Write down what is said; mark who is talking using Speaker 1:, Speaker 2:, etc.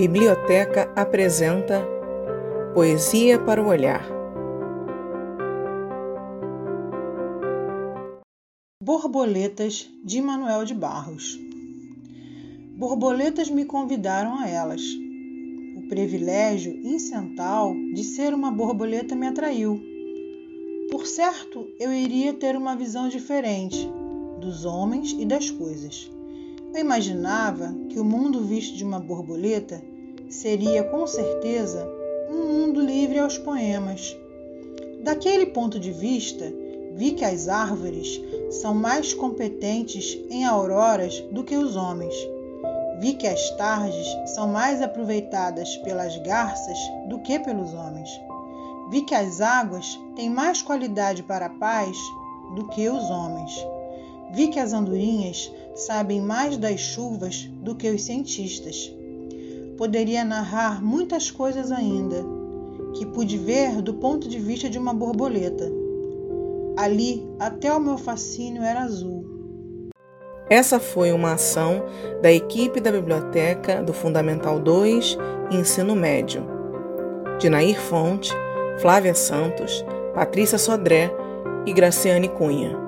Speaker 1: Biblioteca apresenta Poesia para o Olhar.
Speaker 2: Borboletas de Manuel de Barros. Borboletas me convidaram a elas. O privilégio incental de ser uma borboleta me atraiu. Por certo, eu iria ter uma visão diferente dos homens e das coisas. Eu imaginava que o mundo visto de uma borboleta seria com certeza um mundo livre aos poemas. Daquele ponto de vista, vi que as árvores são mais competentes em auroras do que os homens. Vi que as tardes são mais aproveitadas pelas garças do que pelos homens. Vi que as águas têm mais qualidade para a paz do que os homens. Vi que as andorinhas sabem mais das chuvas do que os cientistas. Poderia narrar muitas coisas ainda, que pude ver do ponto de vista de uma borboleta. Ali, até o meu fascínio era azul.
Speaker 1: Essa foi uma ação da equipe da biblioteca do Fundamental 2 Ensino Médio. De Nair Fonte, Flávia Santos, Patrícia Sodré e Graciane Cunha.